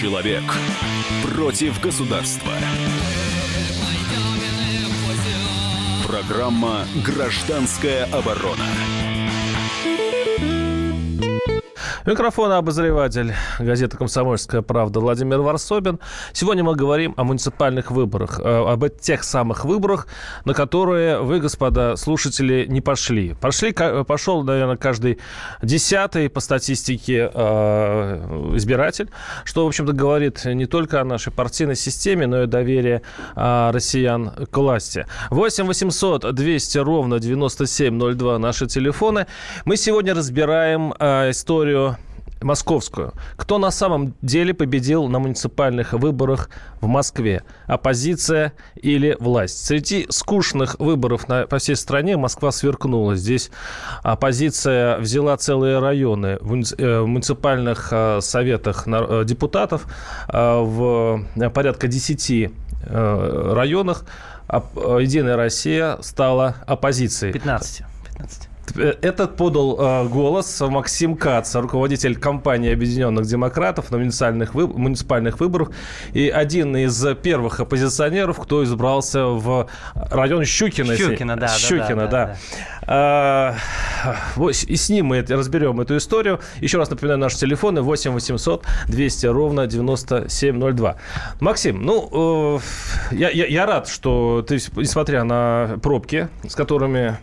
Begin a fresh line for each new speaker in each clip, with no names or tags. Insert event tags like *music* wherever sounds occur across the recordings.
Человек против государства. Программа «Гражданская оборона».
Микрофон обозреватель газеты «Комсомольская правда» Владимир Варсобин. Сегодня мы говорим о муниципальных выборах, э, об тех самых выборах, на которые вы, господа слушатели, не пошли. Пошли, пошел, наверное, каждый десятый по статистике э, избиратель, что, в общем-то, говорит не только о нашей партийной системе, но и доверие э, россиян к власти. 8 800 200 ровно 9702 наши телефоны. Мы сегодня разбираем историю московскую. Кто на самом деле победил на муниципальных выборах в Москве? Оппозиция или власть? Среди скучных выборов на, по всей стране Москва сверкнула. Здесь оппозиция взяла целые районы в э, муниципальных э, советах э, депутатов в порядка 10 районах. Единая Россия стала оппозицией.
15. 15.
Этот подал э, голос Максим Кац, руководитель компании Объединенных Демократов на муниципальных, вы, муниципальных выборах и один из первых оппозиционеров, кто избрался в район Щукина.
Щукина, да.
Щукина, да. да, да. да. А, и с ним мы разберем эту историю. Еще раз напоминаю, наши телефоны 8 800 200 ровно 9702. Максим, ну, э, я, я, я рад, что ты, несмотря на пробки, с которыми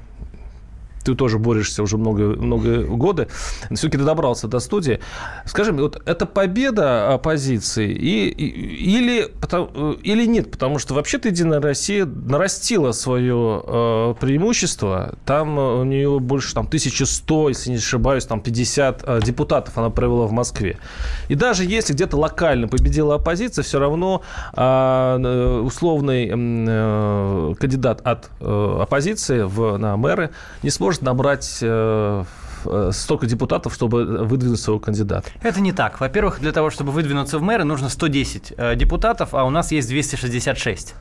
ты тоже борешься уже много, много годы, все-таки ты добрался до студии. Скажи мне, вот это победа оппозиции и, и, или, потому, или нет? Потому что вообще-то Единая Россия нарастила свое э, преимущество. Там у нее больше там, 1100, если не ошибаюсь, там 50 э, депутатов она провела в Москве. И даже если где-то локально победила оппозиция, все равно э, условный э, кандидат от э, оппозиции в, на мэры не сможет может набрать э, столько депутатов, чтобы выдвинуть своего кандидата.
Это не так. Во-первых, для того, чтобы выдвинуться в мэры, нужно 110 э, депутатов, а у нас есть 266.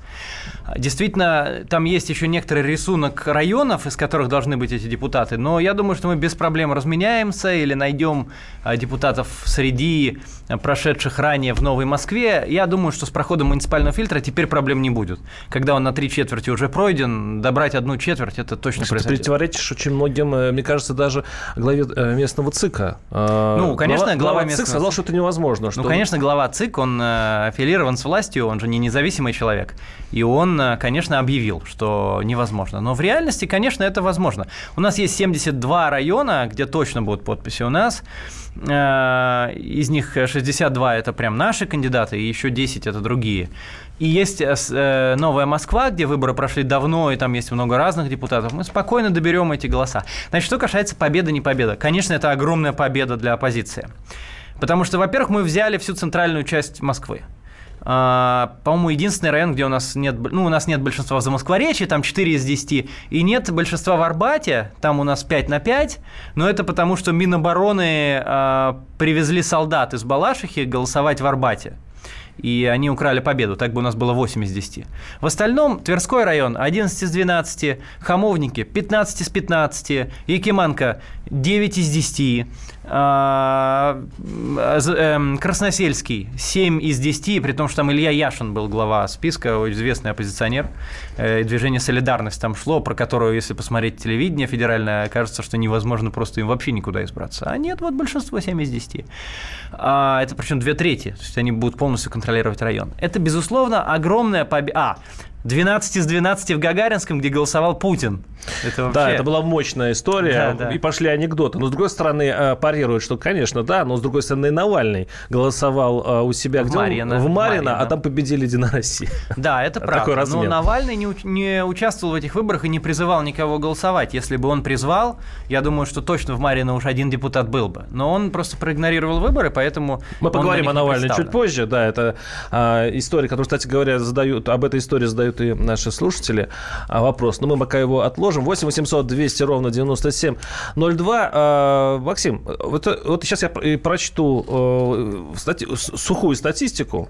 Действительно, там есть еще некоторый рисунок районов, из которых должны быть эти депутаты, но я думаю, что мы без проблем разменяемся или найдем депутатов среди прошедших ранее в Новой Москве. Я думаю, что с проходом муниципального фильтра теперь проблем не будет. Когда он на три четверти уже пройден, добрать одну четверть, это точно
Ты произойдет. Ты противоречишь очень многим, э, мне кажется, даже главе э, местного ЦИКа.
А, ну, конечно, глава, глава местного...
ЦИК сказал, что это невозможно. Что...
Ну, конечно, глава ЦИК, он э, аффилирован с властью, он же не независимый человек. И он, конечно, объявил, что невозможно. Но в реальности, конечно, это возможно. У нас есть 72 района, где точно будут подписи у нас. Из них 62 – это прям наши кандидаты, и еще 10 – это другие. И есть э, э, Новая Москва, где выборы прошли давно, и там есть много разных депутатов. Мы спокойно доберем эти голоса. Значит, что касается победы, не победа. Конечно, это огромная победа для оппозиции. Потому что, во-первых, мы взяли всю центральную часть Москвы. Uh, по-моему, единственный район, где у нас нет, ну, у нас нет большинства в Замоскворечье, там 4 из 10, и нет большинства в Арбате, там у нас 5 на 5, но это потому, что Минобороны uh, привезли солдат из Балашихи голосовать в Арбате и они украли победу. Так бы у нас было 8 из 10. В остальном Тверской район 11 из 12, Хамовники 15 из 15, Якиманка 9 из 10, а, эм, Красносельский 7 из 10, при том, что там Илья Яшин был глава списка, известный оппозиционер. Э, движение «Солидарность» там шло, про которое, если посмотреть телевидение федеральное, кажется, что невозможно просто им вообще никуда избраться. А нет, вот большинство 7 из 10. А, это причем две трети, то есть они будут полностью контролировать район. Это, безусловно, огромная победа. А, 12 из 12 в Гагаринском, где голосовал Путин.
Это вообще... Да, это была мощная история. Да, да. И пошли анекдоты. Но, с другой стороны, э, парируют, что, конечно, да, но, с другой стороны, Навальный голосовал э, у себя
в где Марина.
В Марина, а там победили Единая Россия.
Да, это *laughs* правда. Такой размен. Но Навальный не, не участвовал в этих выборах и не призывал никого голосовать. Если бы он призвал, я думаю, что точно в Марина уж один депутат был бы. Но он просто проигнорировал выборы, поэтому...
Мы поговорим о Навальном чуть позже. Да, это а, история, которую, кстати говоря, задают, об этой истории задают задают и наши слушатели а, вопрос. Но мы пока его отложим. 8 800 200 ровно 9702. А, Максим, вот, вот сейчас я прочту э, стати, сухую статистику, угу.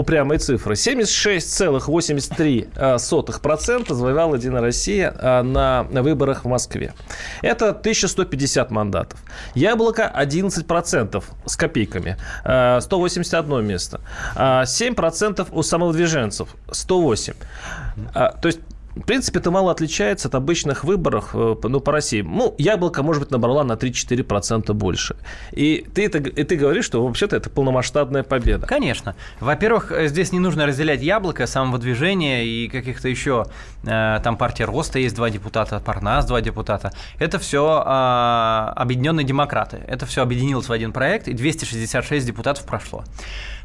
упрямые цифры. 76,83% завоевала Единая Россия а, на выборах в Москве. Это 1150 мандатов. Яблоко 11% с копейками. 181 место. 7% у самовыдвиженцев. 108. То есть в принципе, это мало отличается от обычных выборов э, ну, по России. Ну, яблоко, может быть, набрала на 3-4% больше. И ты, это, и ты говоришь, что вообще-то это полномасштабная победа.
Конечно. Во-первых, э, здесь не нужно разделять яблоко, самовыдвижение и каких-то еще... Э, там партия Роста есть два депутата, Парнас два депутата. Это все а, объединенные демократы. Это все объединилось в один проект, и 266 депутатов прошло.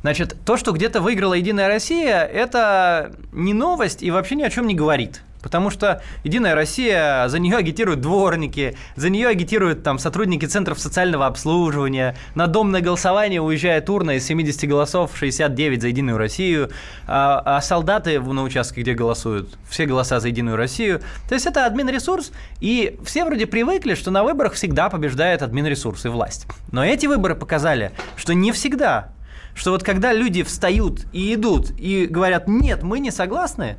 Значит, то, что где-то выиграла Единая Россия, это не новость и вообще ни о чем не говорит. Потому что Единая Россия, за нее агитируют дворники, за нее агитируют там сотрудники центров социального обслуживания, на домное голосование уезжает урна из 70 голосов 69 за Единую Россию, а, а солдаты на участке, где голосуют, все голоса за Единую Россию. То есть это админ-ресурс, и все вроде привыкли, что на выборах всегда побеждает админ-ресурс и власть. Но эти выборы показали, что не всегда что вот когда люди встают и идут и говорят, нет, мы не согласны,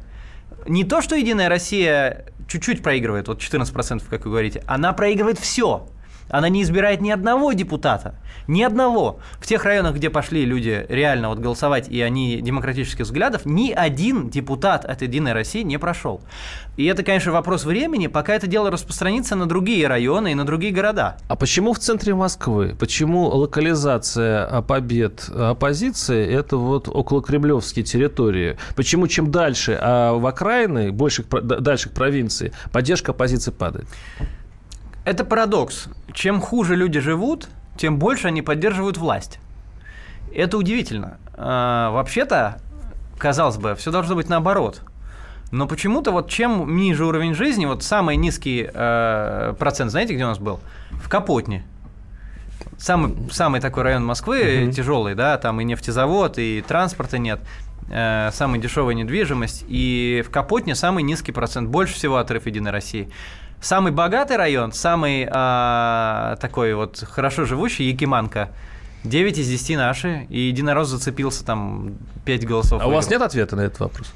не то, что Единая Россия чуть-чуть проигрывает, вот 14%, как вы говорите, она проигрывает все. Она не избирает ни одного депутата. Ни одного. В тех районах, где пошли люди реально вот голосовать, и они демократических взглядов, ни один депутат от «Единой России» не прошел. И это, конечно, вопрос времени, пока это дело распространится на другие районы и на другие города.
А почему в центре Москвы? Почему локализация побед оппозиции – это вот около кремлевские территории? Почему чем дальше а в окраины, больше, дальше к провинции, поддержка оппозиции падает?
Это парадокс. Чем хуже люди живут, тем больше они поддерживают власть. Это удивительно. А, вообще-то, казалось бы, все должно быть наоборот. Но почему-то вот чем ниже уровень жизни, вот самый низкий э, процент, знаете, где у нас был? В Капотне. Самый, самый такой район Москвы mm-hmm. тяжелый, да, там и нефтезавод, и транспорта нет, э, самая дешевая недвижимость, и в Капотне самый низкий процент, больше всего отрыв Единой России. Самый богатый район, самый а, такой вот хорошо живущий, Якиманка. 9 из 10 наши, и единорос зацепился там 5 голосов. А
выиграл. у вас нет ответа на этот вопрос?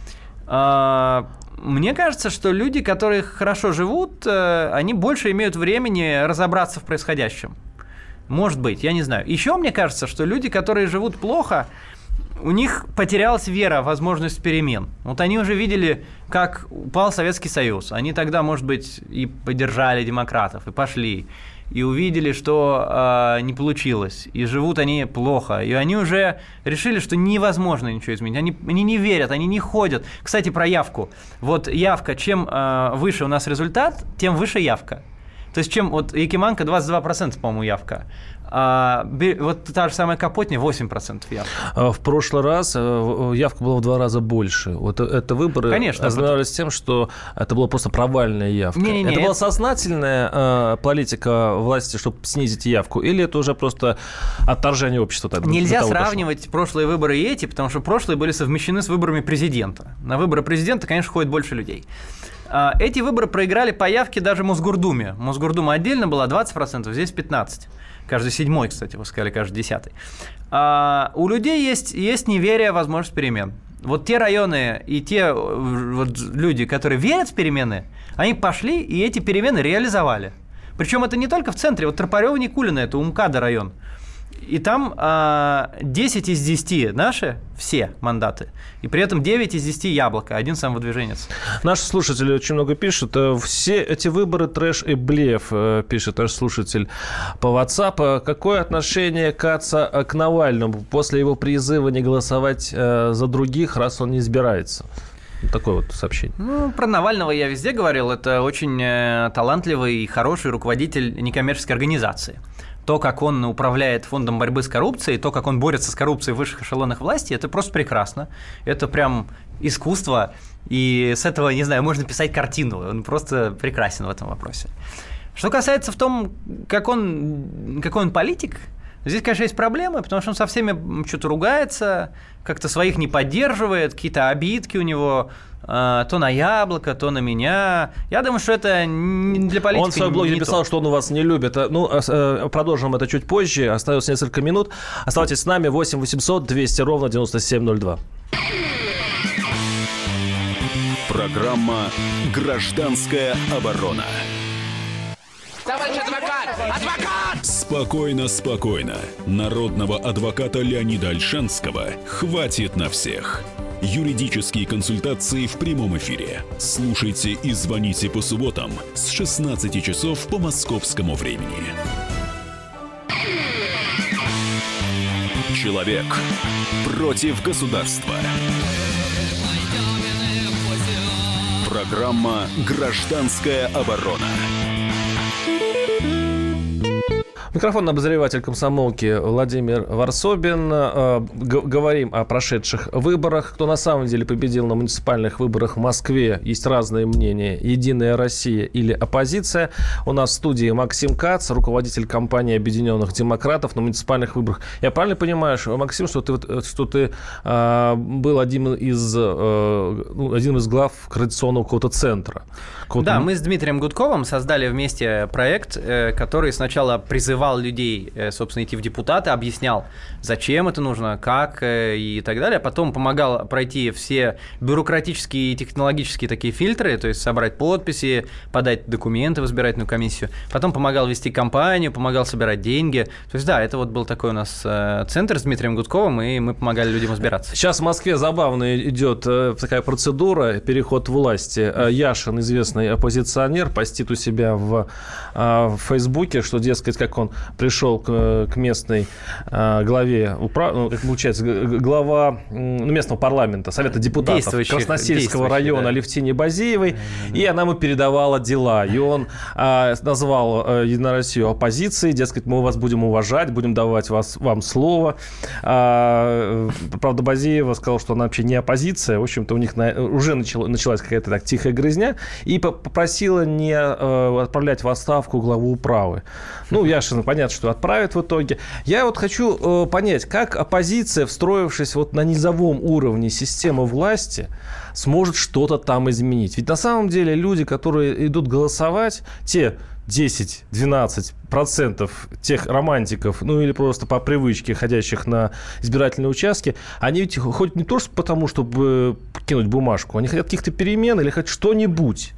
А, мне кажется, что люди, которые хорошо живут, э, они больше имеют времени разобраться в происходящем. Может быть, я не знаю. Еще мне кажется, что люди, которые живут плохо, у них потерялась вера возможность перемен. Вот они уже видели, как упал Советский Союз. Они тогда, может быть, и поддержали демократов, и пошли, и увидели, что э, не получилось, и живут они плохо, и они уже решили, что невозможно ничего изменить. Они, они не верят, они не ходят. Кстати, про явку. Вот явка, чем э, выше у нас результат, тем выше явка. То есть, чем вот Якиманка 22%, по-моему, явка. А, вот та же самая Капотня 8% явка.
А в прошлый раз э, явка была в два раза больше. Вот это выборы
Конечно,
ознаменовались тем, что это была просто провальная явка. Не, не, не, это, это была сознательная э, политика власти, чтобы снизить явку, или это уже просто отторжение общества?
Так, Нельзя сравнивать пошло? прошлые выборы и эти, потому что прошлые были совмещены с выборами президента. На выборы президента, конечно, ходит больше людей. А, эти выборы проиграли по явке даже Мосгордуме. Мосгордума отдельно была 20%, здесь 15%. Каждый седьмой, кстати, вы сказали, каждый десятый. А у людей есть, есть неверие в возможность перемен. Вот те районы и те вот люди, которые верят в перемены, они пошли и эти перемены реализовали. Причем это не только в центре. Вот Тропарева Никулина, это Умкада район. И там а, 10 из 10 наши, все мандаты. И при этом 9 из 10 яблоко, один самовыдвиженец.
Наши слушатели очень много пишут. Э, все эти выборы трэш и блеф, э, пишет наш слушатель по WhatsApp. Какое отношение Каца э, к Навальному после его призыва не голосовать за других, раз он не избирается? Такое вот сообщение.
Ну, про Навального я везде говорил. Это очень талантливый и хороший руководитель некоммерческой организации то, как он управляет фондом борьбы с коррупцией, то, как он борется с коррупцией в высших эшелонах власти, это просто прекрасно. Это прям искусство, и с этого, не знаю, можно писать картину. Он просто прекрасен в этом вопросе. Что касается в том, как он, какой он политик, Здесь, конечно, есть проблемы, потому что он со всеми что-то ругается, как-то своих не поддерживает, какие-то обидки у него то на яблоко, то на меня. Я думаю, что это не для политики.
Он в своем блоге написал,
то.
что он у вас не любит. Э, ну, э, э, продолжим это чуть позже. Осталось несколько минут. Оставайтесь с нами. 8 800 200 ровно 9702.
Программа «Гражданская оборона».
Товарищ адвокат! Адвокат!
Спокойно, спокойно. Народного адвоката Леонида Альшанского хватит на всех. Юридические консультации в прямом эфире. Слушайте и звоните по субботам с 16 часов по московскому времени. Человек против государства. Программа «Гражданская оборона».
Микрофон обозреватель комсомолки Владимир Варсобин. Э, говорим о прошедших выборах. Кто на самом деле победил на муниципальных выборах в Москве? Есть разные мнения. Единая Россия или оппозиция. У нас в студии Максим Кац, руководитель компании Объединенных Демократов на муниципальных выборах. Я правильно понимаю, Максим, что ты, что ты э, был один из, э, ну, один из глав координационного какого-то центра?
Какого да, мы с Дмитрием Гудковым создали вместе проект, э, который сначала призывал людей, э, собственно, идти в депутаты, объяснял, зачем это нужно, как э, и так далее. Потом помогал пройти все бюрократические и технологические такие фильтры, то есть собрать подписи, подать документы в избирательную комиссию. Потом помогал вести кампанию, помогал собирать деньги. То есть, да, это вот был такой у нас э, центр с Дмитрием Гудковым, и мы помогали людям избираться.
Сейчас в Москве забавно идет такая процедура, переход власти. Яшин, известный оппозиционер, постит у себя в, в Фейсбуке, что, дескать, как он пришел к, к местной э, главе, управ... ну, как получается, глава ну, местного парламента, Совета депутатов Красносельского района да. Левтине Базеевой, mm-hmm. и она ему передавала дела. И он э, назвал э, Единую Россию оппозицией, дескать, мы вас будем уважать, будем давать вас, вам слово. А, правда, Базеева сказала, что она вообще не оппозиция. В общем-то, у них на, уже начало, началась какая-то так тихая грызня, и попросила не э, отправлять в отставку главу управы. Ну, Яшин Ельцина, понятно, что отправят в итоге. Я вот хочу э, понять, как оппозиция, встроившись вот на низовом уровне системы власти, сможет что-то там изменить. Ведь на самом деле люди, которые идут голосовать, те 10-12 процентов тех романтиков, ну или просто по привычке ходящих на избирательные участки, они ведь ходят не только потому, чтобы кинуть бумажку, они хотят каких-то перемен или хоть что-нибудь.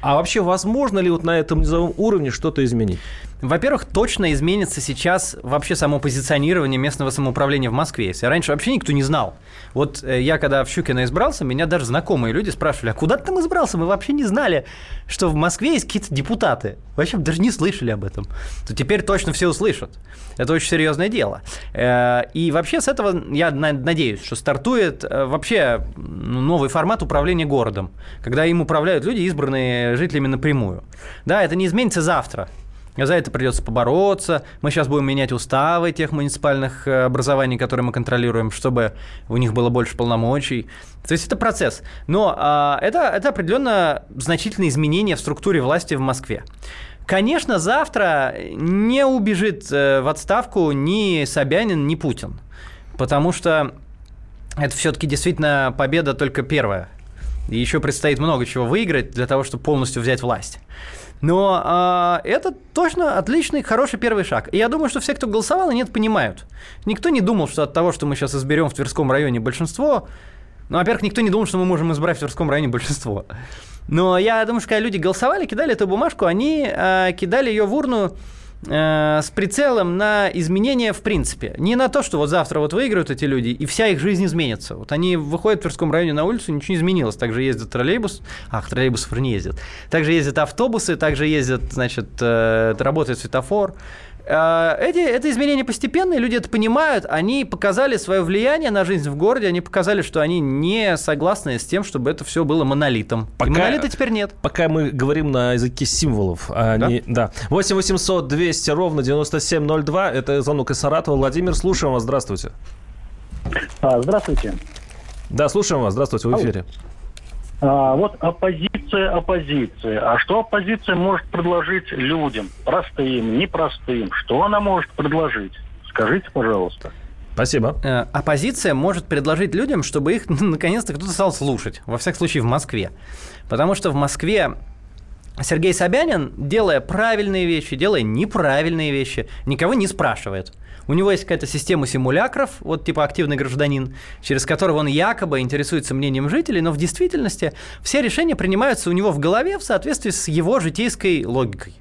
А вообще возможно ли вот на этом низовом уровне что-то изменить?
Во-первых, точно изменится сейчас вообще само позиционирование местного самоуправления в Москве. Если раньше вообще никто не знал. Вот э, я когда в Щукино избрался, меня даже знакомые люди спрашивали, а куда ты там избрался? Мы вообще не знали, что в Москве есть какие-то депутаты. Вообще даже не слышали об этом. То теперь точно все услышат. Это очень серьезное дело. Э, и вообще с этого, я надеюсь, что стартует э, вообще новый формат управления городом, когда им управляют люди, избранные жителями напрямую. Да, это не изменится завтра. За это придется побороться. Мы сейчас будем менять уставы тех муниципальных э, образований, которые мы контролируем, чтобы у них было больше полномочий. То есть это процесс. Но а, это, это определенно значительные изменения в структуре власти в Москве. Конечно, завтра не убежит э, в отставку ни Собянин, ни Путин. Потому что это все-таки действительно победа только первая. И еще предстоит много чего выиграть для того, чтобы полностью взять власть. Но а, это точно отличный, хороший первый шаг. И я думаю, что все, кто голосовал, они это понимают. Никто не думал, что от того, что мы сейчас изберем в Тверском районе большинство, ну, во-первых, никто не думал, что мы можем избрать в Тверском районе большинство. Но я думаю, что когда люди голосовали, кидали эту бумажку, они а, кидали ее в урну Э, с прицелом на изменения в принципе. Не на то, что вот завтра вот выиграют эти люди, и вся их жизнь изменится. Вот они выходят в Тверском районе на улицу, ничего не изменилось. Также ездят троллейбус, ах, троллейбусов не ездят. Также ездят автобусы, также ездят, значит, э, работает светофор. Э, эти, это изменения постепенные, люди это понимают, они показали свое влияние на жизнь в городе, они показали, что они не согласны с тем, чтобы это все было монолитом. Пока, И монолита теперь нет.
Пока мы говорим на языке символов. А да? Не, да. 8 800 200 ровно 9702, это звонок из Саратова. Владимир, слушаем вас, здравствуйте.
А, здравствуйте.
Да, слушаем вас, здравствуйте, в эфире.
А, вот оппозиция оппозиции. А что оппозиция может предложить людям, простым, непростым? Что она может предложить? Скажите, пожалуйста.
Спасибо.
Э, оппозиция может предложить людям, чтобы их *laughs* наконец-то кто-то стал слушать. Во всяком случае, в Москве. Потому что в Москве Сергей Собянин, делая правильные вещи, делая неправильные вещи, никого не спрашивает. У него есть какая-то система симулякров, вот типа активный гражданин, через которого он якобы интересуется мнением жителей, но в действительности все решения принимаются у него в голове в соответствии с его житейской логикой.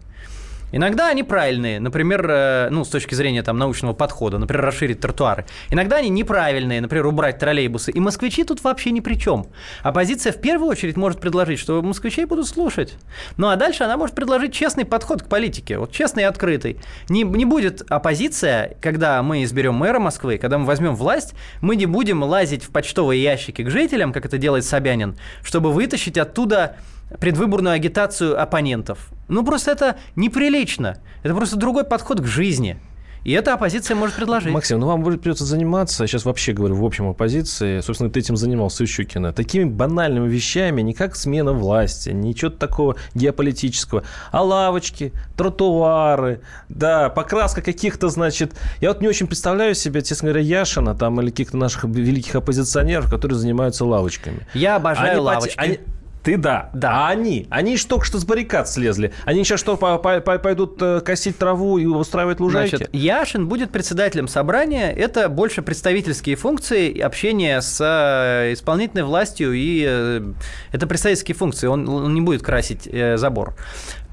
Иногда они правильные, например, э, ну, с точки зрения там, научного подхода, например, расширить тротуары. Иногда они неправильные, например, убрать троллейбусы. И москвичи тут вообще ни при чем. Оппозиция в первую очередь может предложить, что москвичей будут слушать. Ну а дальше она может предложить честный подход к политике, вот честный и открытый. Не, не будет оппозиция, когда мы изберем мэра Москвы, когда мы возьмем власть, мы не будем лазить в почтовые ящики к жителям, как это делает Собянин, чтобы вытащить оттуда предвыборную агитацию оппонентов. Ну, просто это неприлично. Это просто другой подход к жизни. И эта оппозиция может предложить.
Максим, ну вам придется заниматься, сейчас вообще говорю, в общем оппозиции, собственно, ты этим занимался, Щукина, такими банальными вещами, не как смена власти, ничего такого геополитического, а лавочки, тротуары, да, покраска каких-то, значит... Я вот не очень представляю себе, честно говоря, Яшина там или каких-то наших великих оппозиционеров, которые занимаются лавочками.
Я обожаю они лавочки. Они,
ты да. Да. А они? Они что только что с баррикад слезли. Они сейчас что, по -по пойдут э, косить траву и устраивать лужайки?
Значит, Яшин будет председателем собрания. Это больше представительские функции, общение с э, исполнительной властью. И э, это представительские функции. Он, он не будет красить забор.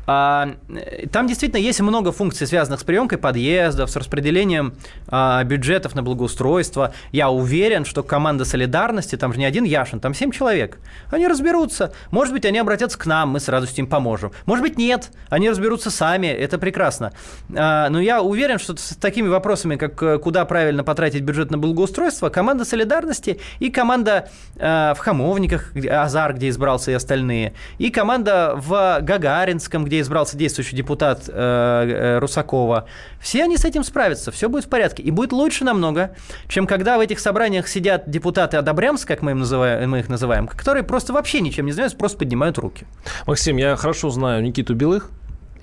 А, там действительно есть много функций, связанных с приемкой подъездов, с распределением а, бюджетов на благоустройство. Я уверен, что команда солидарности, там же не один Яшин, там семь человек. Они разберутся. Может быть, они обратятся к нам, мы с радостью им поможем. Может быть, нет. Они разберутся сами, это прекрасно. А, но я уверен, что с такими вопросами, как э, куда правильно потратить бюджет на благоустройство, команда солидарности и команда в Хамовниках, Азар, где избрался и остальные, и команда в Гагаринском, где где избрался действующий депутат э, э, Русакова, все они с этим справятся, все будет в порядке. И будет лучше намного, чем когда в этих собраниях сидят депутаты Одобрямс, как мы, им называем, мы их называем, которые просто вообще ничем не занимаются, просто поднимают руки.
Максим, я хорошо знаю Никиту Белых,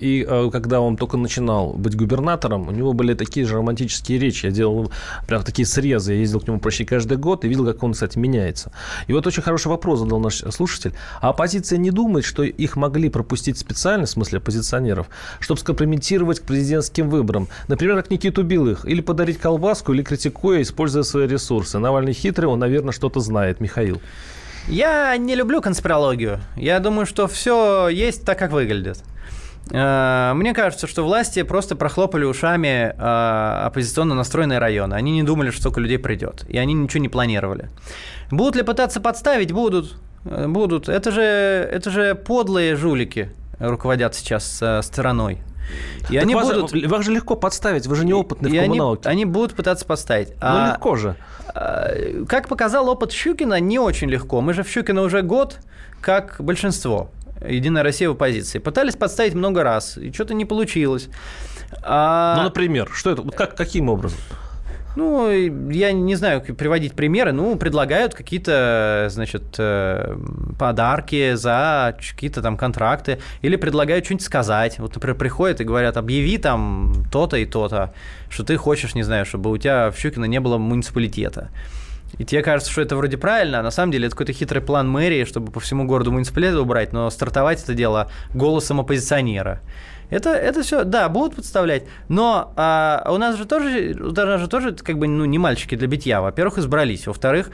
и э, когда он только начинал быть губернатором, у него были такие же романтические речи. Я делал прям такие срезы. Я ездил к нему почти каждый год и видел, как он, кстати, меняется. И вот очень хороший вопрос задал наш слушатель. А оппозиция не думает, что их могли пропустить специально, в смысле оппозиционеров, чтобы скомпрометировать к президентским выборам? Например, как Никиту Белых. Или подарить колбаску, или критикуя, используя свои ресурсы. Навальный хитрый, он, наверное, что-то знает. Михаил.
Я не люблю конспирологию. Я думаю, что все есть так, как выглядит. Э, мне кажется, что власти просто прохлопали ушами э, оппозиционно настроенные районы. Они не думали, что столько людей придет. И они ничего не планировали. Будут ли пытаться подставить? Будут. Э, будут. Это же, это же подлые жулики руководят сейчас страной.
И так они вас, будут... Вас же легко подставить, вы же неопытный и в коммуналке.
Они, они будут пытаться подставить.
Ну, а, легко же.
Как показал опыт Щукина, не очень легко. Мы же в Щукина уже год, как большинство. Единая Россия в оппозиции. Пытались подставить много раз, и что-то не получилось.
А... Ну, например, что это? Вот как, каким образом?
Ну, я не знаю, приводить примеры. Ну, предлагают какие-то, значит, э, подарки за какие-то там контракты. Или предлагают что-нибудь сказать. Вот, например, приходят и говорят, объяви там то-то и то-то, что ты хочешь, не знаю, чтобы у тебя в Щукино не было муниципалитета. И тебе кажется, что это вроде правильно, а на самом деле это какой-то хитрый план мэрии, чтобы по всему городу муниципалитет убрать, но стартовать это дело голосом оппозиционера. Это, это все, да, будут подставлять, но а, у нас же тоже, у нас же тоже как бы ну, не мальчики для битья. Во-первых, избрались, во-вторых,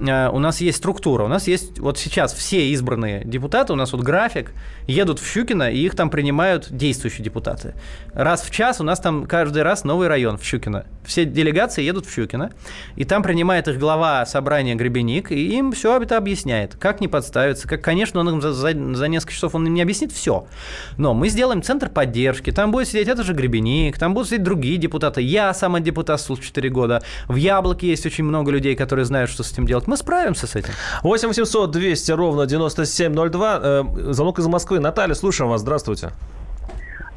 Э, у нас есть структура, у нас есть вот сейчас все избранные депутаты, у нас вот график, едут в Щукино, и их там принимают действующие депутаты. Раз в час у нас там каждый раз новый район в Щукино. Все делегации едут в Щукино, и там принимает их глава собрания Гребеник, и им все это объясняет, как не подставиться, как, конечно, он им за, за, за несколько часов он им не объяснит все, но мы сделаем центр поддержки, там будет сидеть это же Гребеник, там будут сидеть другие депутаты, я сам депутат служ 4 года, в Яблоке есть очень много людей, которые знают, что с этим делать, мы справимся с этим.
8 800 200 ровно 9702. Э, звонок из Москвы. Наталья, слушаем вас. Здравствуйте.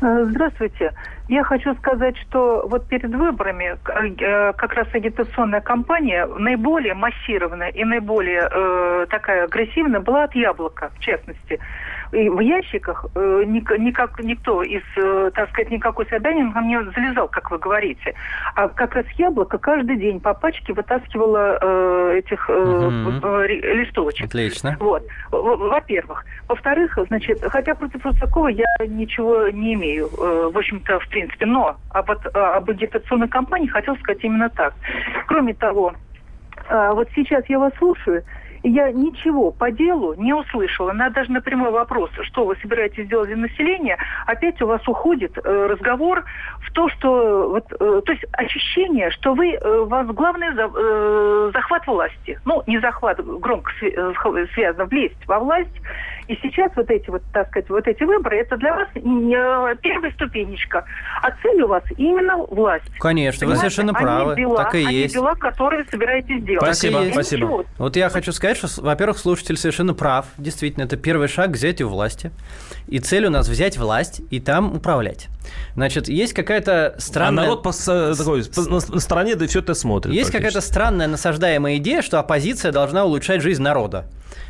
Э, здравствуйте. Я хочу сказать, что вот перед выборами э, как раз агитационная кампания наиболее массированная и наиболее э, такая агрессивная была от «Яблока», в частности. И в ящиках э, никак, никто из, э, так сказать, никакой Собянин ко мне залезал, как вы говорите. А как раз «Яблоко» каждый день по пачке вытаскивало э, этих э, угу. листовочек.
Отлично.
Вот. Во-первых. Во-вторых, значит, хотя против Русакова я ничего не имею, э, в общем-то, в принципе. Но а вот, а, об агитационной кампании хотел сказать именно так. Кроме того, а, вот сейчас я вас слушаю, я ничего по делу не услышала. На даже на прямой вопрос, что вы собираетесь делать для населения, опять у вас уходит э, разговор в то, что вот, э, то есть ощущение, что вы э, вас главный за, э, захват власти. Ну, не захват, громко э, связано, влезть во власть и сейчас вот эти вот, так сказать, вот эти выборы, это для вас не первая ступенечка. А цель у вас именно власть.
Конечно, Понимаете? вы совершенно правы.
Они дела,
так и
они
есть.
дела, которые собираетесь делать.
Спасибо,
есть.
спасибо.
Вот я хочу сказать, что, во-первых, слушатель совершенно прав. Действительно, это первый шаг к взятию власти. И цель у нас взять власть и там управлять. Значит, есть какая-то странная...
А народ по, такой, по, на, на стороне, да и все это смотрит.
Есть какая-то странная насаждаемая идея, что оппозиция должна улучшать жизнь народа.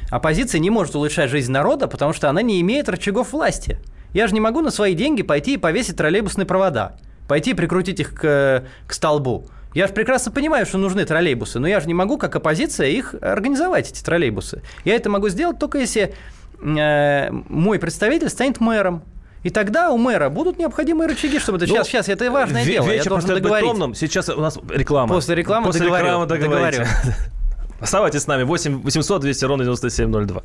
Оппозиция не может улучшать жизнь народа, потому что она не имеет рычагов власти. Я же не могу на свои деньги пойти и повесить троллейбусные провода, пойти и прикрутить их к, к столбу. Я же прекрасно понимаю, что нужны троллейбусы, но я же не могу, как оппозиция, их организовать, эти троллейбусы. Я это могу сделать только если э, мой представитель станет мэром. И тогда у мэра будут необходимые рычаги, чтобы это... Ну, сейчас, сейчас, это важное дело.
Вечер я должен договорить. Томным. Сейчас у нас реклама.
После рекламы После договорю, рекламы договорю. *laughs*
Оставайтесь с нами. 8 800 200 ровно 9702.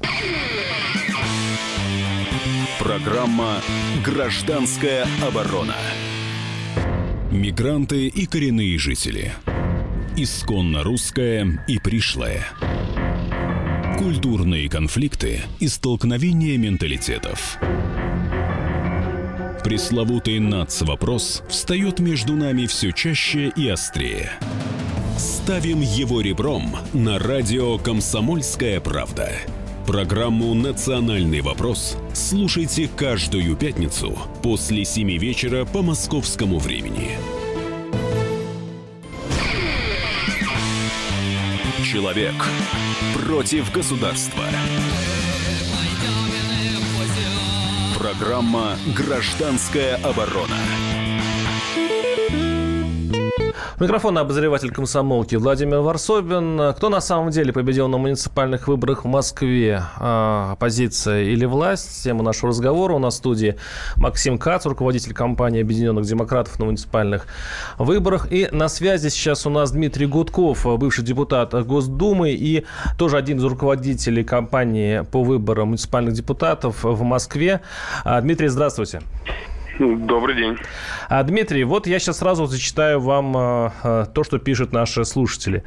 Программа «Гражданская оборона». Мигранты и коренные жители. Исконно русская и пришлая. Культурные конфликты и столкновения менталитетов. Пресловутый НАЦ-вопрос встает между нами все чаще и острее – Ставим его ребром на радио «Комсомольская правда». Программу «Национальный вопрос» слушайте каждую пятницу после 7 вечера по московскому времени. Человек против государства. Программа «Гражданская оборона».
Микрофон обозреватель комсомолки Владимир Варсобин. Кто на самом деле победил на муниципальных выборах в Москве? А, оппозиция или власть? Тема нашего разговора. У нас в студии Максим Кац, руководитель компании Объединенных Демократов на муниципальных выборах. И на связи сейчас у нас Дмитрий Гудков, бывший депутат Госдумы и тоже один из руководителей компании по выборам муниципальных депутатов в Москве. А, Дмитрий, здравствуйте.
Добрый день.
А, Дмитрий, вот я сейчас сразу зачитаю вам а, а, то, что пишут наши слушатели.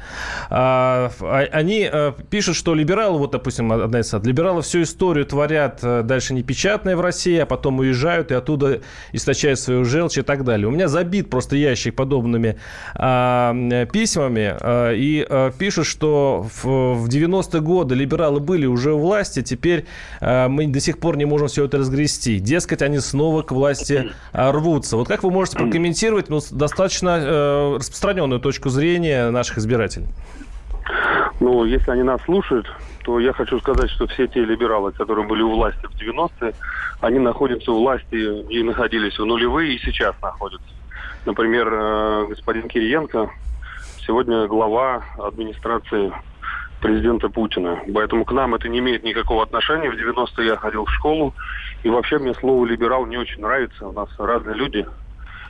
А, а они а, пишут, что либералы, вот, допустим, одна из либералы всю историю творят а, дальше непечатные в России, а потом уезжают и оттуда источают свою желчь и так далее. У меня забит просто ящик подобными а, письмами а, и а, пишут, что в, в 90-е годы либералы были уже у власти, теперь а, мы до сих пор не можем все это разгрести. Дескать, они снова к власти а, рвутся. Вот как вы можете прокомментировать ну, достаточно э, распространенную точку зрения наших избирателей?
Ну, если они нас слушают, то я хочу сказать, что все те либералы, которые были у власти в 90-е, они находятся у власти и находились в нулевые, и сейчас находятся. Например, э, господин Кириенко сегодня глава администрации президента Путина. Поэтому к нам это не имеет никакого отношения. В 90-е я ходил в школу, и вообще мне слово «либерал» не очень нравится. У нас разные люди.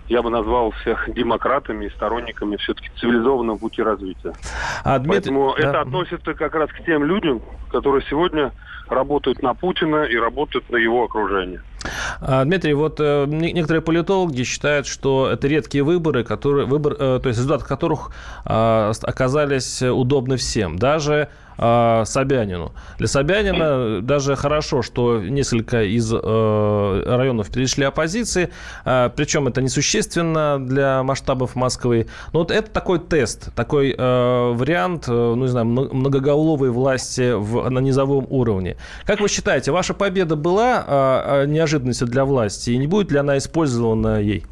Я бы назвал всех демократами и сторонниками все-таки цивилизованного пути развития. А, Дмитрий... Поэтому да. это относится как раз к тем людям, которые сегодня работают на Путина и работают на его окружение.
А, Дмитрий, вот э, некоторые политологи считают, что это редкие выборы, которые, выбор, э, то есть результаты которых э, оказались удобны всем. Даже э, Собянину. Для Собянина даже хорошо, что несколько из э, районов перешли оппозиции, э, причем это несущественно для масштабов Москвы. Но вот это такой тест, такой э, вариант, э, ну не знаю, многоголовой власти в, на низовом уровне. Как вы считаете, ваша победа была э, неожиданностью для власти и не будет ли она использована ей?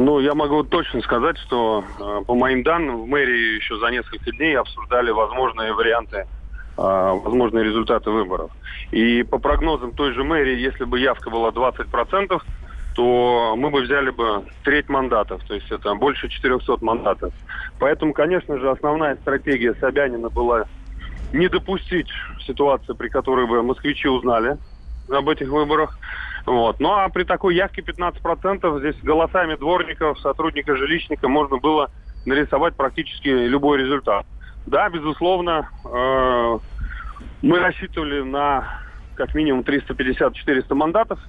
Ну, я могу точно сказать, что э, по моим данным, в мэрии еще за несколько дней обсуждали возможные варианты, э, возможные результаты выборов. И по прогнозам той же мэрии, если бы явка была 20%, то мы бы взяли бы треть мандатов, то есть это больше 400 мандатов. Поэтому, конечно же, основная стратегия Собянина была не допустить ситуации, при которой бы москвичи узнали об этих выборах. Вот. Ну а при такой явке 15% здесь голосами дворников, сотрудника жилищника можно было нарисовать практически любой результат. Да, безусловно, э, мы рассчитывали на как минимум 350-400 мандатов.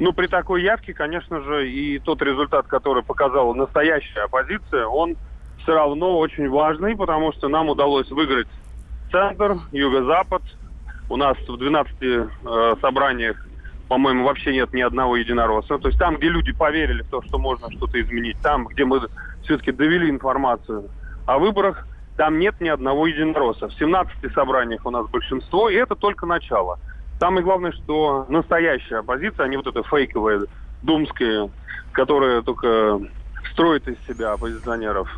Но при такой явке, конечно же, и тот результат, который показала настоящая оппозиция, он все равно очень важный, потому что нам удалось выиграть центр, юго-запад. У нас в 12 э, собраниях по-моему, вообще нет ни одного единоросса. То есть там, где люди поверили в то, что можно что-то изменить, там, где мы все-таки довели информацию о выборах, там нет ни одного единоросса. В 17 собраниях у нас большинство, и это только начало. Самое главное, что настоящая оппозиция, а не вот эта фейковая, думская, которая только строит из себя оппозиционеров,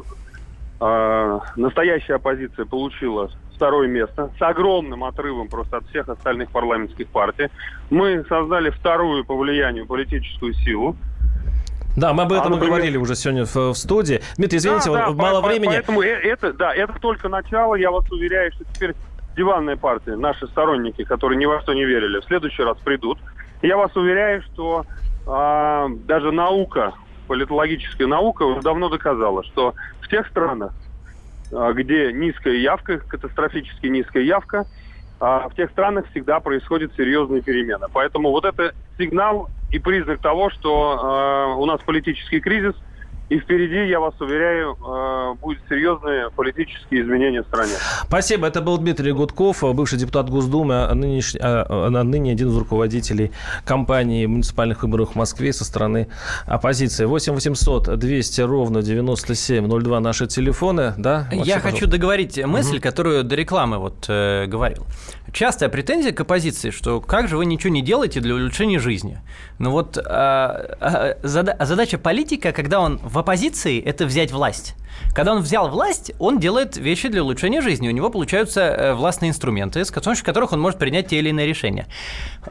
э, настоящая оппозиция получила второе место с огромным отрывом просто от всех остальных парламентских партий. Мы создали вторую по влиянию политическую силу.
Да, мы об этом а, например... говорили уже сегодня в, в студии. Дмитрий, извините, да, да, мало по, времени.
Поэтому э, это, да, это только начало. Я вас уверяю, что теперь диванная партия, наши сторонники, которые ни во что не верили, в следующий раз придут. Я вас уверяю, что а, даже наука, политологическая наука уже давно доказала, что в тех странах, а, где низкая явка, катастрофически низкая явка, а в тех странах всегда происходит серьезная перемена. Поэтому вот это сигнал и признак того, что э, у нас политический кризис – и впереди, я вас уверяю, э, будут серьезные политические изменения в стране.
Спасибо. Это был Дмитрий Гудков, бывший депутат Госдумы, а нынеш... а, а ныне один из руководителей кампании муниципальных выборов в Москве со стороны оппозиции. 8 800 200 ровно 9702 наши телефоны. Да,
Максим, Я хочу договорить мысль, угу. которую до рекламы вот э, говорил. Частая претензия к оппозиции, что как же вы ничего не делаете для улучшения жизни. Но вот а, а, задача политика, когда он в оппозиции – это взять власть. Когда он взял власть, он делает вещи для улучшения жизни. У него получаются э, властные инструменты, с помощью которых он может принять те или иные решения.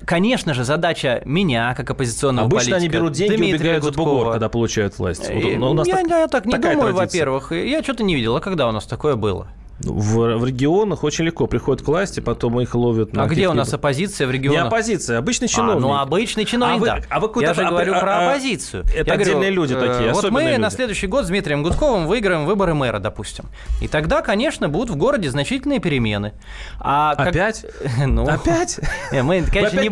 Конечно же, задача меня, как оппозиционного
Обычно
политика...
они берут деньги и убегают за бугор, когда получают власть.
Вот, у нас я, так, я так не думаю, во-первых. Я что-то не видел. А когда у нас такое было?
В, в регионах очень легко приходят к власти, потом их ловят
на А где у нас оппозиция в регионах?
Не оппозиция, обычный чиновник. А,
ну, обычный чиновник, а вы, да. А вы Я же говорю а, про а, оппозицию.
Это
Я
отдельные говорю, люди такие,
э, Вот мы
люди.
на следующий год с Дмитрием Гудковым выиграем выборы мэра, допустим. И тогда, конечно, будут в городе значительные перемены.
А Опять? *laughs*
Ну,
Опять? *laughs*
Мы, конечно, не,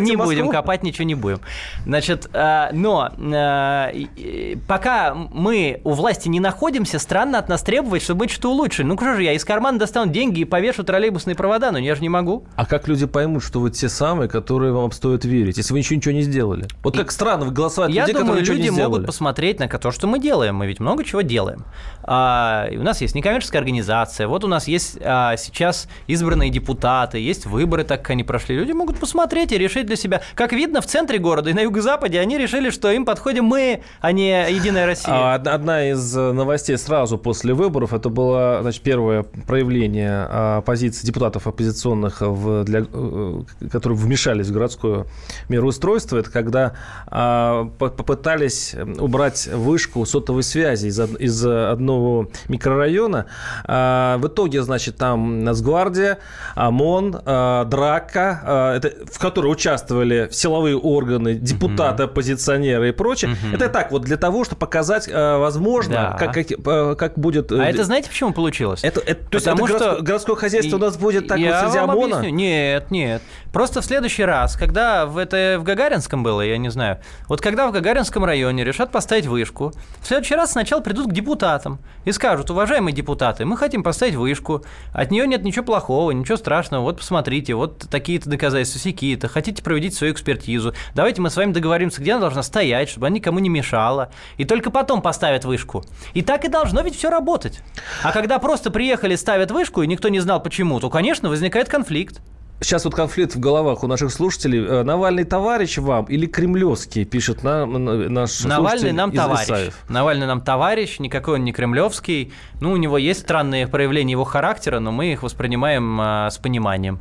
не будем копать, ничего не будем. Значит, э, но э, пока мы у власти не находимся, странно от нас требовать, чтобы мы что-то улучшили. Ну, что же я из кармана достану деньги и повешу троллейбусные провода, но я же не могу.
А как люди поймут, что вы те самые, которые вам стоит верить, если вы еще ничего не сделали? Вот как странно, вы голосовать
Я
людей,
думаю,
люди
не могут посмотреть на то, что мы делаем. Мы ведь много чего делаем. А, у нас есть некоммерческая организация, вот у нас есть а, сейчас избранные депутаты, есть выборы, так как они прошли. Люди могут посмотреть и решить для себя. Как видно, в центре города и на юго-западе они решили, что им подходим мы, а не Единая Россия. А,
одна из новостей сразу после выборов, это было значит, первое проявление оппозиции, депутатов оппозиционных, в, для, э, которые вмешались в городское мироустройство, это когда а, попытались убрать вышку сотовой связи из, из одного микрорайона. А, в итоге, значит, там Нацгвардия, ОМОН, а, драка, это, в которой участвовали силовые органы, депутаты, оппозиционеры и прочее. Угу. Это так вот для того, чтобы показать, возможно, да. как, как, как будет...
А это знаете, почему получилось?
Это, это, то есть это городское, городское хозяйство у нас будет так
я
вот среди
вам
ОМОНа?
Объясню. Нет, нет. Просто в следующий раз, когда в, это в Гагаринском было, я не знаю, вот когда в Гагаринском районе решат поставить вышку, в следующий раз сначала придут к депутатам и скажут, уважаемые депутаты, мы хотим поставить вышку, от нее нет ничего плохого, ничего страшного, вот посмотрите, вот такие-то доказательства, сякие-то, хотите проводить свою экспертизу, давайте мы с вами договоримся, где она должна стоять, чтобы она никому не мешала, и только потом поставят вышку. И так и должно ведь все работать. А когда просто приехали, ставят вышку, и никто не знал почему, то, конечно, возникает конфликт.
Сейчас вот конфликт в головах у наших слушателей. Э, Навальный товарищ вам или кремлевский, пишет на, на- наш
Навальный нам товарищ.
Исаев.
Навальный нам товарищ, никакой он не кремлевский. Ну, у него есть странные проявления его характера, но мы их воспринимаем а, с пониманием.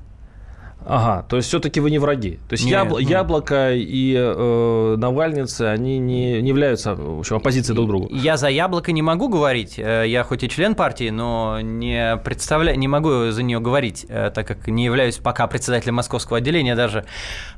Ага, то есть все-таки вы не враги. То есть
Не,
ябл-
ну.
яблоко и э, Навальницы, они не, не являются в общем, оппозицией друг другу.
Я за яблоко не могу говорить. э, Я хоть и член партии, но не представляю, не могу за нее говорить, э, так как не являюсь пока председателем московского отделения даже,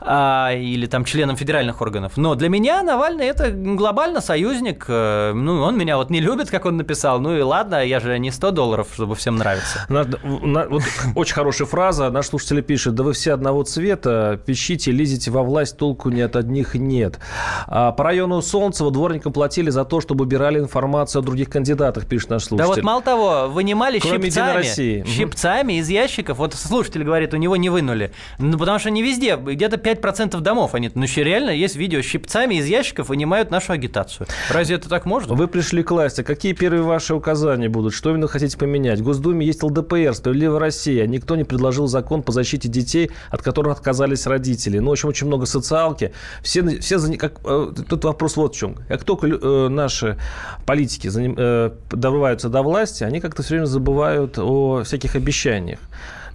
а, или там членом федеральных органов. Но для меня Навальный это глобально союзник. э, Ну, он меня вот не любит, как он написал. Ну и ладно, я же не 100 долларов, чтобы всем нравиться.
Надо- на- вот очень хорошая фраза. Наш слушатель пишет, да вы все одного цвета, пищите, лезете во власть, толку ни от одних нет. А по району Солнцева дворникам платили за то, чтобы убирали информацию о других кандидатах, пишет наш слушатель.
Да вот мало того, вынимали
Кроме «Единой
щипцами,
России». Мгм.
щипцами из ящиков. Вот слушатель говорит, у него не вынули. Ну, потому что не везде, где-то 5% домов они. Ну, еще реально есть видео, щипцами из ящиков вынимают нашу агитацию. Разве это так можно?
Вы пришли к власти. Какие первые ваши указания будут? Что именно хотите поменять? В Госдуме есть ЛДПР, Справедливая Россия. Никто не предложил закон по защите детей, от которых отказались родители. Ну, в общем, очень много социалки. Все, все как, э, тут вопрос вот в чем. Как только э, наши политики заним- э, добываются до власти, они как-то все время забывают о всяких обещаниях.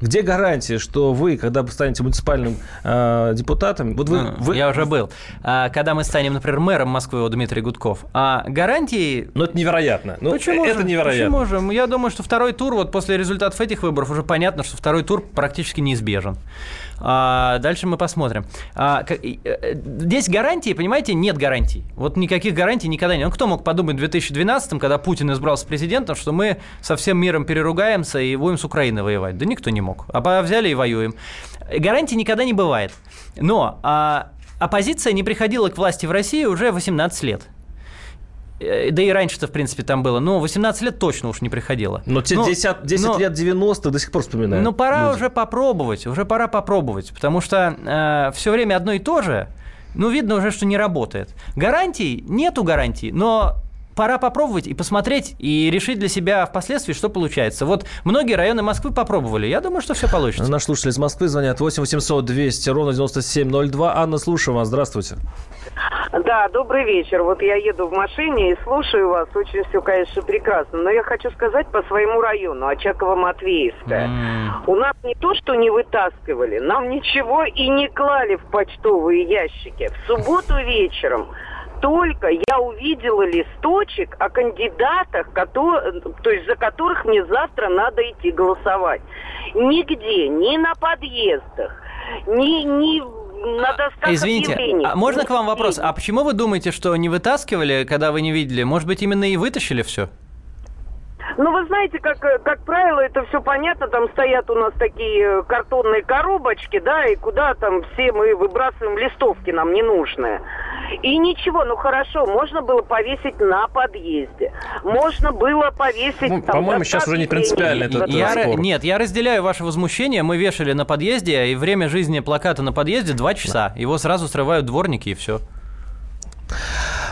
Где гарантия, что вы, когда вы станете муниципальным э, депутатом, вот вы,
Ну,
вы-
Я уже был. А, когда мы станем, например, мэром Москвы, вот Дмитрий Гудков, а гарантии
Ну, это невероятно. Ну,
Почему
это
же?
невероятно.
Почему же? Я думаю, что второй тур, вот после результатов этих выборов, уже понятно, что второй тур практически неизбежен. А, дальше мы посмотрим. А, как- э, здесь гарантии, понимаете, нет гарантий. Вот никаких гарантий никогда нет. Ну, кто мог подумать в 2012, когда Путин избрался президентом, что мы со всем миром переругаемся и будем с Украиной воевать? Да никто не мог. А взяли и воюем. Гарантий никогда не бывает. Но а, оппозиция не приходила к власти в России уже 18 лет. Э, Да и раньше-то, в принципе, там было. Но 18 лет точно уж не приходило.
Но те
Ну,
10, 10
но-
лет 90 до сих пор вспоминаю.
Ну, пора
люди.
уже попробовать, уже пора попробовать, потому что все время одно и то же, ну, видно уже, что не работает. Гарантий, нету гарантий, но пора попробовать и посмотреть, и решить для себя впоследствии, что получается. Вот многие районы Москвы попробовали, я думаю, что все получится.
Наш слушатель из Москвы звонят 8 800 200 ровно 9702. Анна, слушаем вас. Здравствуйте.
Да, добрый вечер. Вот я еду в машине и слушаю вас. Очень все, конечно, прекрасно. Но я хочу сказать по своему району, Очаково-Матвеевская.
М.
У нас не то, что не вытаскивали, нам ничего и не клали в почтовые ящики. В субботу вечером только я увидела листочек о кандидатах, кото- то есть за которых мне завтра надо идти голосовать. Нигде, ни на подъездах, ни, ни на досках
Извините,
объявлений.
а можно к вам вопрос? А почему вы думаете, что не вытаскивали, когда вы не видели? Может быть, именно и вытащили все?
Ну, вы знаете, как, э, как правило, это все понятно. Там стоят у нас такие э, картонные коробочки, да, и куда там все мы выбрасываем листовки нам ненужные. И ничего, ну хорошо, можно было повесить на подъезде. Можно было повесить...
Ну,
там,
по-моему, сейчас уже не принципиально этот
Я
спор.
Нет, я разделяю ваше возмущение. Мы вешали на подъезде, и время жизни плаката на подъезде 2 часа. Его сразу срывают дворники, и все.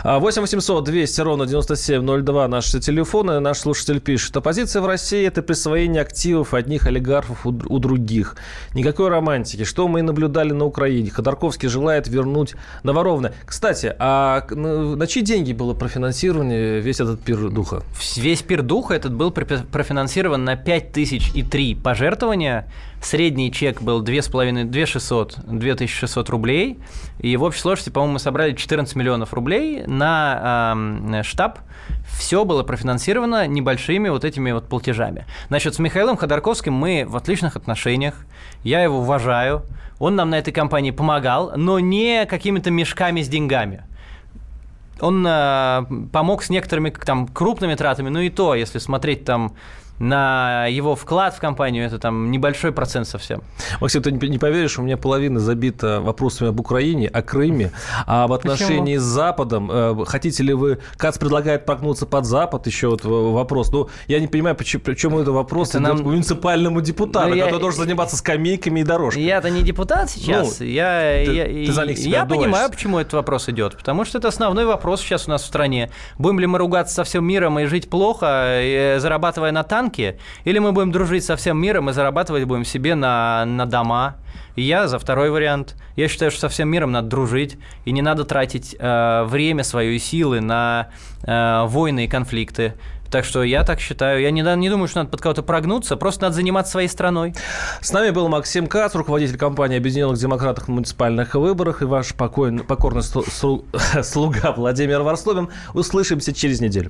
А, 8 800 200 ровно 9702 наши телефоны. Наш слушатель пишет. Оппозиция в России – это присвоение активов одних олигархов у, др- у других. Никакой романтики. Что мы и наблюдали на Украине. Ходорковский желает вернуть наворованное. Кстати, а на, чьи деньги было профинансирование весь этот пир духа?
Весь пир духа этот был профинансирован на 5003 пожертвования. Средний чек был 2,5, 2600, 2600 рублей. И в общей сложности, по-моему, мы собрали 14 миллионов рублей на ам, штаб. Все было профинансировано небольшими вот этими вот платежами. Значит, с Михаилом Ходорковским мы в отличных отношениях. Я его уважаю. Он нам на этой кампании помогал, но не какими-то мешками с деньгами. Он э, помог с некоторыми там крупными тратами, но и то, если смотреть там на его вклад в компанию, это там небольшой процент совсем.
Максим, ты не поверишь, у меня половина забита вопросами об Украине, о Крыме, об отношении с Западом. Э, Хотите ли вы... Кац предлагает прогнуться под Запад, еще вот в- вопрос. Ну, я не понимаю, почему, почему это вопрос
Это нам-
к муниципальному депутату,
Ну, я-
который должен заниматься скамейками и дорожками.
Я-то не депутат сейчас.
Ну,
я
ты-
я,
ты за них себя
я понимаю, почему этот вопрос идет. Потому что это основной вопрос сейчас у нас в стране. Будем ли мы ругаться со всем миром и жить плохо, э, зарабатывая на танке? Танки, или мы будем дружить со всем миром и зарабатывать будем себе на, на дома. Я за второй вариант. Я считаю, что со всем миром надо дружить, и не надо тратить э, время свое и силы на э, войны и конфликты. Так что я так считаю. Я не, не думаю, что надо под кого-то прогнуться, просто надо заниматься своей страной.
С нами был Максим Кац, руководитель компании Объединенных Демократов в муниципальных выборах, и ваш покойный, покорный *laughs* слуга Владимир Варслобин. Услышимся через неделю.